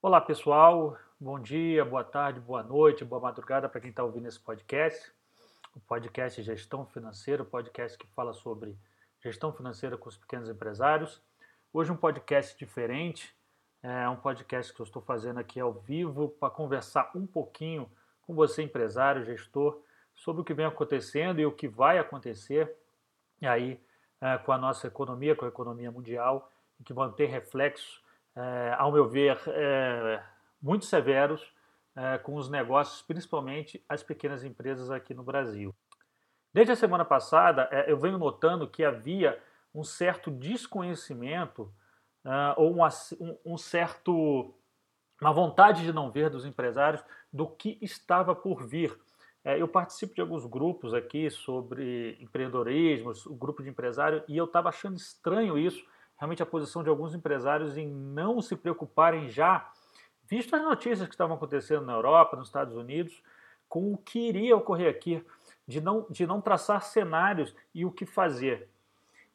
Olá pessoal, bom dia, boa tarde, boa noite, boa madrugada para quem está ouvindo esse podcast. O podcast Gestão Financeira, o podcast que fala sobre gestão financeira com os pequenos empresários. Hoje um podcast diferente, é um podcast que eu estou fazendo aqui ao vivo para conversar um pouquinho com você, empresário, gestor, sobre o que vem acontecendo e o que vai acontecer aí é, com a nossa economia, com a economia mundial, que vão ter reflexos é, ao meu ver, é, muito severos é, com os negócios, principalmente as pequenas empresas aqui no Brasil. Desde a semana passada, eu venho notando que havia um certo desconhecimento é, ou um, um, um certo uma vontade de não ver dos empresários do que estava por vir. Eu participo de alguns grupos aqui sobre empreendedorismo, o grupo de empresário, e eu estava achando estranho isso, realmente a posição de alguns empresários em não se preocuparem já, visto as notícias que estavam acontecendo na Europa, nos Estados Unidos, com o que iria ocorrer aqui, de não, de não traçar cenários e o que fazer.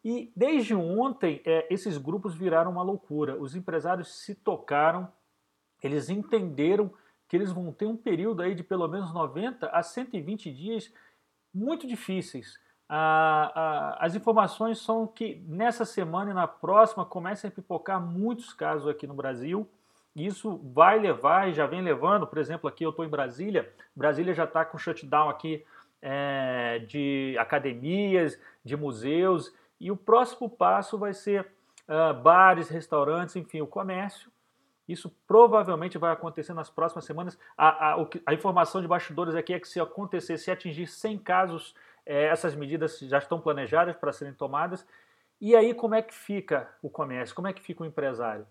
E desde ontem, é, esses grupos viraram uma loucura. Os empresários se tocaram, eles entenderam que eles vão ter um período aí de pelo menos 90 a 120 dias muito difíceis as informações são que nessa semana e na próxima começam a pipocar muitos casos aqui no Brasil. Isso vai levar e já vem levando, por exemplo, aqui eu estou em Brasília, Brasília já está com shutdown aqui é, de academias, de museus, e o próximo passo vai ser uh, bares, restaurantes, enfim, o comércio. Isso provavelmente vai acontecer nas próximas semanas. A, a, a informação de bastidores aqui é que se acontecer, se atingir 100 casos é, essas medidas já estão planejadas para serem tomadas. E aí, como é que fica o comércio? Como é que fica o empresário?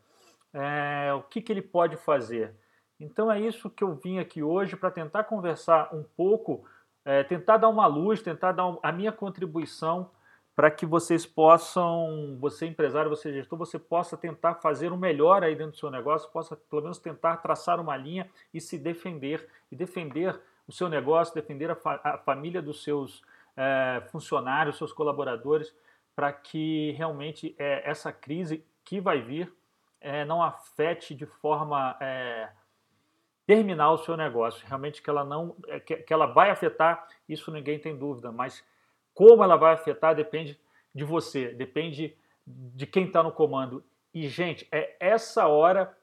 É, o que, que ele pode fazer? Então, é isso que eu vim aqui hoje para tentar conversar um pouco, é, tentar dar uma luz, tentar dar um, a minha contribuição para que vocês possam, você empresário, você gestor, você possa tentar fazer o melhor aí dentro do seu negócio, possa pelo menos tentar traçar uma linha e se defender, e defender o seu negócio, defender a, fa a família dos seus é, funcionários, seus colaboradores, para que realmente é, essa crise que vai vir é, não afete de forma é, terminal o seu negócio. Realmente que ela não, é, que, que ela vai afetar, isso ninguém tem dúvida, mas como ela vai afetar depende de você, depende de quem está no comando. E, gente, é essa hora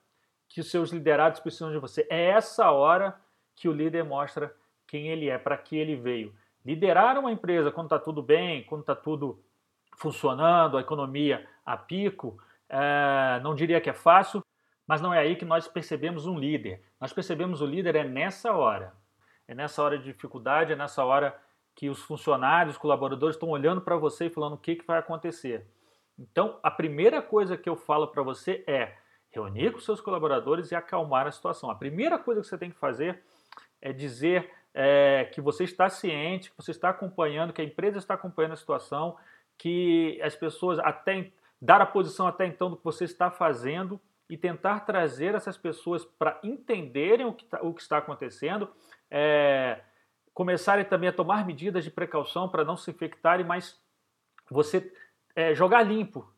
que os seus liderados precisam de você. É essa hora que o líder mostra quem ele é, para que ele veio. Liderar uma empresa quando está tudo bem, quando está tudo funcionando, a economia a pico, é, não diria que é fácil, mas não é aí que nós percebemos um líder. Nós percebemos o líder é nessa hora. É nessa hora de dificuldade, é nessa hora que os funcionários, os colaboradores estão olhando para você e falando o que, que vai acontecer. Então, a primeira coisa que eu falo para você é reunir com seus colaboradores e acalmar a situação. A primeira coisa que você tem que fazer é dizer é, que você está ciente, que você está acompanhando, que a empresa está acompanhando a situação, que as pessoas até dar a posição até então do que você está fazendo e tentar trazer essas pessoas para entenderem o que, tá, o que, está acontecendo, é, começarem também a tomar medidas de precaução para não se infectarem, mas você é, jogar limpo,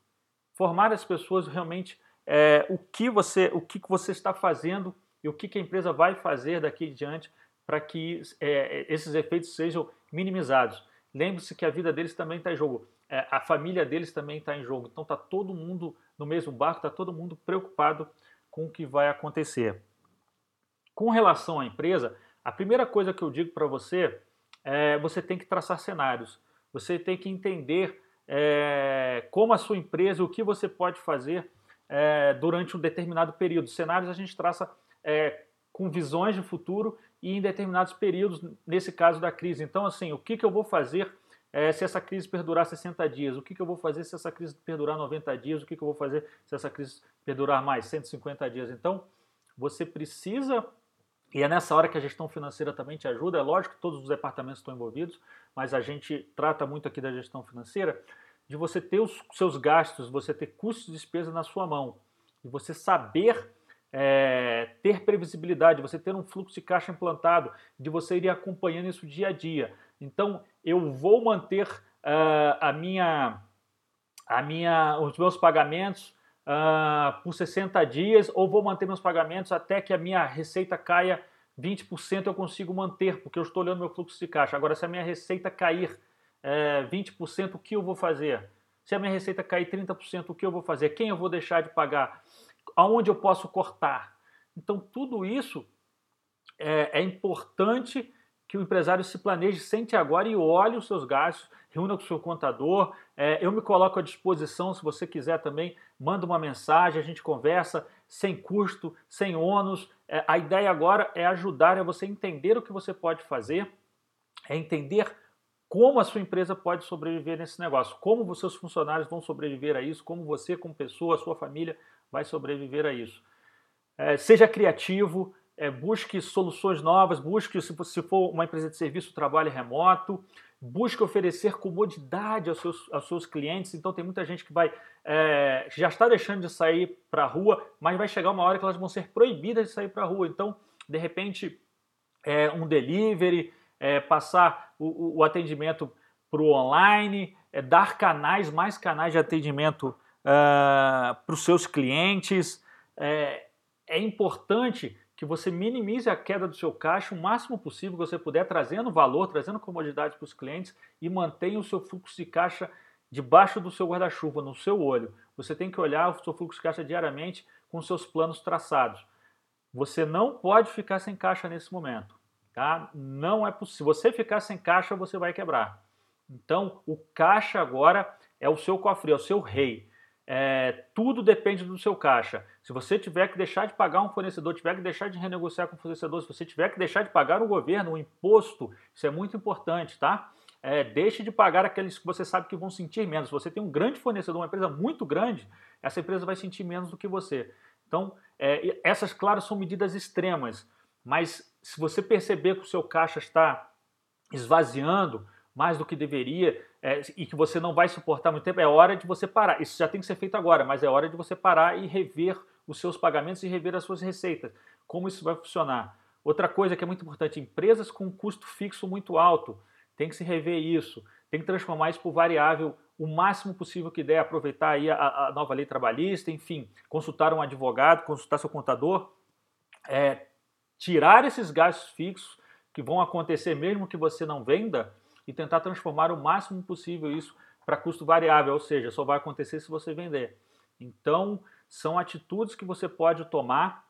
formar as pessoas realmente é, o que você o que você está fazendo e o que, que a empresa vai fazer daqui em diante para que é, esses efeitos sejam minimizados. Lembre-se que a vida deles também está em jogo, é, a família deles também está em jogo. Então está todo mundo no mesmo barco, está todo mundo preocupado com o que vai acontecer. Com relação à empresa, a primeira coisa que eu digo para você é você tem que traçar cenários. Você tem que entender é, como a sua empresa, o que você pode fazer é, durante um determinado período. Cenários a gente traça é, com visões de futuro e em determinados períodos, nesse caso da crise. Então, assim, o que, que eu vou fazer é, se essa crise perdurar 60 dias? O que, que eu vou fazer se essa crise perdurar 90 dias? O que, que eu vou fazer se essa crise perdurar mais 150 dias? Então, você precisa, e é nessa hora que a gestão financeira também te ajuda, é lógico que todos os departamentos estão envolvidos, mas a gente trata muito aqui da gestão financeira, de você ter os seus gastos, você ter custos e despesas na sua mão, e você saber é, ter previsibilidade, você ter um fluxo de caixa implantado, de você ir acompanhando isso dia a dia. Então, eu vou manter uh, a minha, a minha, os meus pagamentos uh, por 60 dias ou vou manter meus pagamentos até que a minha receita caia 20% eu consigo manter, porque eu estou olhando meu fluxo de caixa. Agora, se a minha receita cair é, 20%, o que eu vou fazer? Se a minha receita cair 30%, o que eu vou fazer? Quem eu vou deixar de pagar? Aonde eu posso cortar? Então, tudo isso é, é importante que o empresário se planeje, sente agora e olhe os seus gastos, reúna com o seu contador. É, eu me coloco à disposição, se você quiser também, manda uma mensagem, a gente conversa sem custo, sem ônus. É, a ideia agora é ajudar a você entender o que você pode fazer, é entender como a sua empresa pode sobreviver nesse negócio, como os seus funcionários vão sobreviver a isso, como você, como pessoa, a sua família vai sobreviver a isso. É, seja criativo, é, busque soluções novas, busque, se, se for uma empresa de serviço, trabalhe remoto, busque oferecer comodidade aos seus, aos seus clientes. Então, tem muita gente que vai é, já está deixando de sair para a rua, mas vai chegar uma hora que elas vão ser proibidas de sair para a rua. Então, de repente, é, um delivery, é, passar o, o atendimento para o online, é, dar canais, mais canais de atendimento uh, ah, para os seus clientes. É, é importante que você minimize a queda do seu caixa o máximo possível que você puder, trazendo valor, trazendo comodidade para os clientes e mantenha o seu fluxo de caixa debaixo do seu guarda-chuva, no seu olho. Você tem que olhar o seu fluxo de caixa diariamente com seus planos traçados. Você não pode ficar sem caixa nesse momento, tá? Não é possível. Se você ficar sem caixa, você vai quebrar. Então, o caixa agora é o seu cofre, é o seu rei. É, tudo depende do seu caixa. Se você tiver que deixar de pagar um fornecedor, tiver que deixar de renegociar com o fornecedor, se você tiver que deixar de pagar o governo, o imposto, isso é muito importante, tá? É, deixe de pagar aqueles que você sabe que vão sentir menos. Se você tem um grande fornecedor, uma empresa muito grande, essa empresa vai sentir menos do que você. Então, é, essas, claro, são medidas extremas, mas se você perceber que o seu caixa está esvaziando, mais do que deveria é, e que você não vai suportar muito tempo, é hora de você parar. Isso já tem que ser feito agora, mas é hora de você parar e rever os seus pagamentos e rever as suas receitas. Como isso vai funcionar? Outra coisa que é muito importante: empresas com custo fixo muito alto, tem que se rever isso, tem que transformar isso por variável o máximo possível que der, aproveitar aí a, a nova lei trabalhista, enfim, consultar um advogado, consultar seu contador, é, tirar esses gastos fixos que vão acontecer mesmo que você não venda e tentar transformar o máximo possível isso para custo variável, ou seja, só vai acontecer se você vender. Então, são atitudes que você pode tomar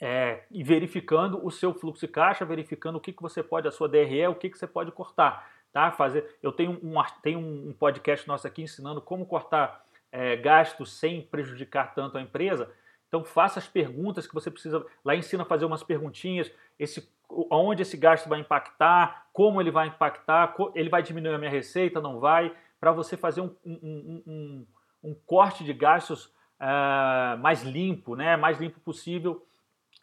é, e verificando o seu fluxo de caixa, verificando o que, que você pode, a sua DRE, o que, que você pode cortar. Tá? Fazer, eu tenho um, tenho um podcast nosso aqui ensinando como cortar é, gastos sem prejudicar tanto a empresa. Então faça as perguntas que você precisa. Lá ensina a fazer umas perguntinhas, esse, onde esse gasto vai impactar, como ele vai impactar, ele vai diminuir a minha receita, não vai, para você fazer um, um, um, um, corte de gastos uh, mais limpo, né? mais limpo possível,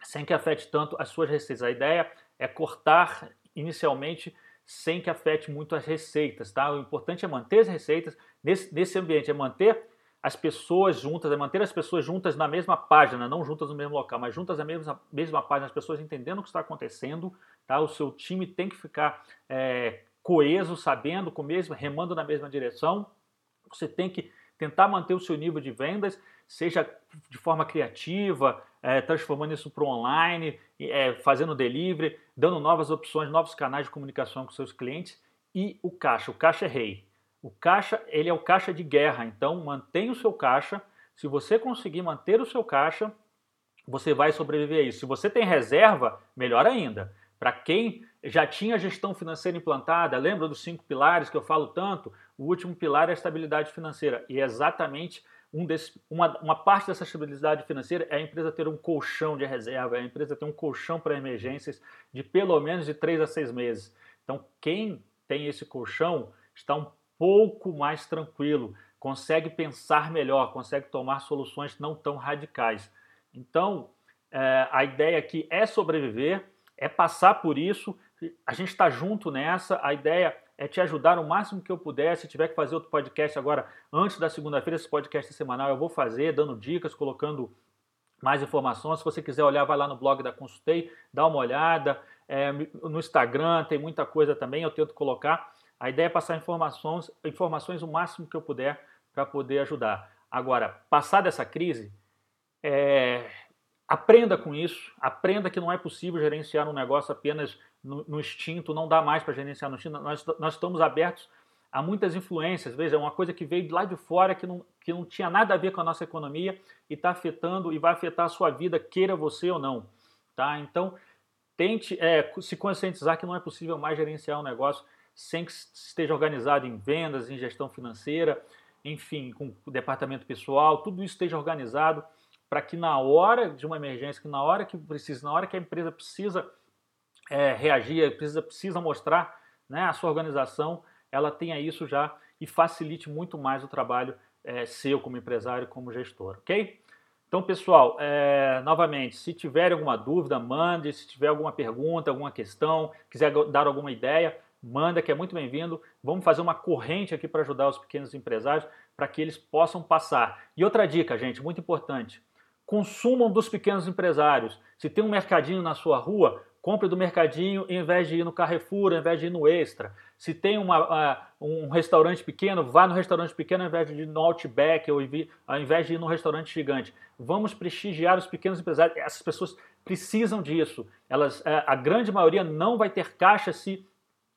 sem que afete tanto as suas receitas. A ideia é cortar inicialmente sem que afete muito as receitas. Tá? O importante é manter as receitas nesse, nesse ambiente, é manter as pessoas juntas, é manter as pessoas juntas na mesma página, não juntas no mesmo local, mas juntas na mesma, mesma página, as pessoas entendendo o que está acontecendo, tá? O seu time tem que ficar é, coeso, sabendo, com mesmo, remando na mesma direção. Você tem que tentar manter o seu nível de vendas, seja de forma criativa, é, transformando isso para online, é, fazendo delivery, dando novas opções, novos canais de comunicação com seus clientes e o caixa. O caixa é rei. O caixa, ele é o caixa de guerra, então mantenha o seu caixa. Se você conseguir manter o seu caixa, você vai sobreviver a isso. Se você tem reserva, melhor ainda. Para quem já tinha gestão financeira implantada, lembra dos cinco pilares que eu falo tanto? O último pilar é a estabilidade financeira. E é exatamente um desse, uma, uma parte dessa estabilidade financeira é a empresa ter um colchão de reserva, é a empresa ter um colchão para emergências de pelo menos de três a seis meses. Então, quem tem esse colchão está um pouco mais tranquilo, consegue pensar melhor, consegue tomar soluções não tão radicais. Então, é, a ideia aqui é sobreviver, é passar por isso. A gente está junto nessa. A ideia é te ajudar o máximo que eu puder. Se tiver que fazer outro podcast agora, antes da segunda-feira, esse podcast semanal eu vou fazer, dando dicas, colocando mais informações. Se você quiser olhar, vai lá no blog da Consultei, dá uma olhada. É, no Instagram tem muita coisa também, eu tento colocar. A ideia é passar informações, informações o máximo que eu puder para poder ajudar. Agora, passada essa crise, é, aprenda com isso, aprenda que não é possível gerenciar um negócio apenas no, no instinto, não dá mais para gerenciar no instinto. Nós, nós estamos abertos a muitas influências. Veja, é uma coisa que veio lá de fora, que não, que não tinha nada a ver com a nossa economia e está afetando e vai afetar a sua vida, queira você ou não. Tá? Então, tente é, se conscientizar que não é possível mais gerenciar um negócio sem que esteja organizado em vendas, em gestão financeira, enfim, com o departamento pessoal, tudo isso esteja organizado para que na hora de uma emergência, que na hora que precisa, na hora que a empresa precisa é, reagir, precisa, precisa mostrar né, a sua organização, ela tenha isso já e facilite muito mais o trabalho é, seu como empresário, como gestor, ok? Então, pessoal, é, novamente, se tiver alguma dúvida, mande. Se tiver alguma pergunta, alguma questão, quiser dar alguma ideia, manda, que é muito bem-vindo. Vamos fazer uma corrente aqui para ajudar os pequenos empresários, para que eles possam passar. E outra dica, gente, muito importante: consumam dos pequenos empresários. Se tem um mercadinho na sua rua, compre do mercadinho em vez de ir no Carrefour, em vez de ir no Extra. Se tem uma, uh, um restaurante pequeno, vá no restaurante pequeno ao invés de ir no Outback ou ao invés de ir no restaurante gigante. Vamos prestigiar os pequenos empresários. Essas pessoas precisam disso. Elas, uh, a grande maioria não vai ter caixa se,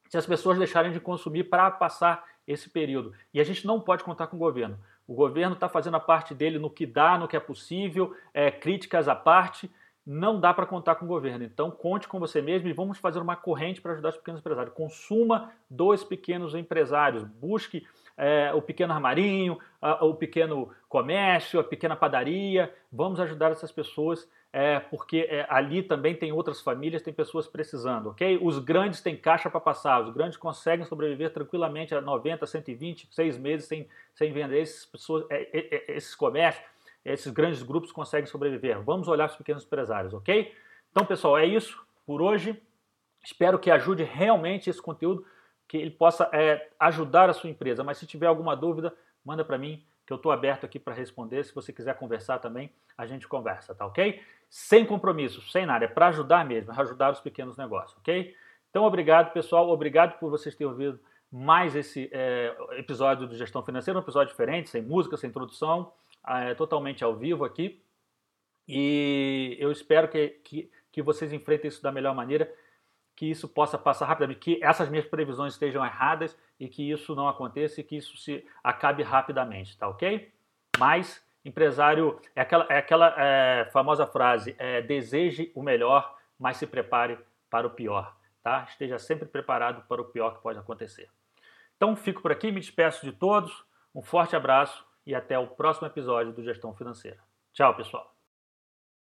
se as pessoas deixarem de consumir para passar esse período. E a gente não pode contar com o governo. O governo está fazendo a parte dele no que dá, no que é possível, é, críticas à parte, não dá para contar com o governo. Então, conte com você mesmo e vamos fazer uma corrente para ajudar os pequenos empresários. Consuma dos pequenos empresários. Busque é, o pequeno armarinho, a, o pequeno comércio, a pequena padaria. Vamos ajudar essas pessoas, é, porque é, ali também tem outras famílias, tem pessoas precisando, ok? Os grandes têm caixa para passar, os grandes conseguem sobreviver tranquilamente a 90, 120, seis meses sem, sem vender. Essas pessoas, é, é, é, esses comércios esses grandes grupos conseguem sobreviver. Vamos olhar os pequenos empresários, ok? Então, pessoal, é isso por hoje. Espero que ajude realmente esse conteúdo, que ele possa é, ajudar a sua empresa. Mas se tiver alguma dúvida, manda para mim, que eu estou aberto aqui para responder. Se você quiser conversar também, a gente conversa, tá ok? Sem compromisso, sem nada, é para ajudar mesmo, é ajudar os pequenos negócios, ok? Então, obrigado, pessoal. Obrigado por vocês terem ouvido mais esse é, episódio do Gestão Financeira, um episódio diferente, sem música, sem introdução é, totalmente ao vivo aqui. E eu espero que, que, que vocês enfrentem isso da melhor maneira, que isso possa passar rapidamente, que essas minhas previsões estejam erradas e que isso não aconteça e que isso se acabe rapidamente, tá ok? Mas empresário é aquela, é aquela é, famosa frase: é, deseje o melhor, mas se prepare para o pior, tá? Esteja sempre preparado para o pior que pode acontecer. Então fico por aqui, me despeço de todos, um forte abraço e até o próximo episódio do Gestão Financeira. Tchau, pessoal!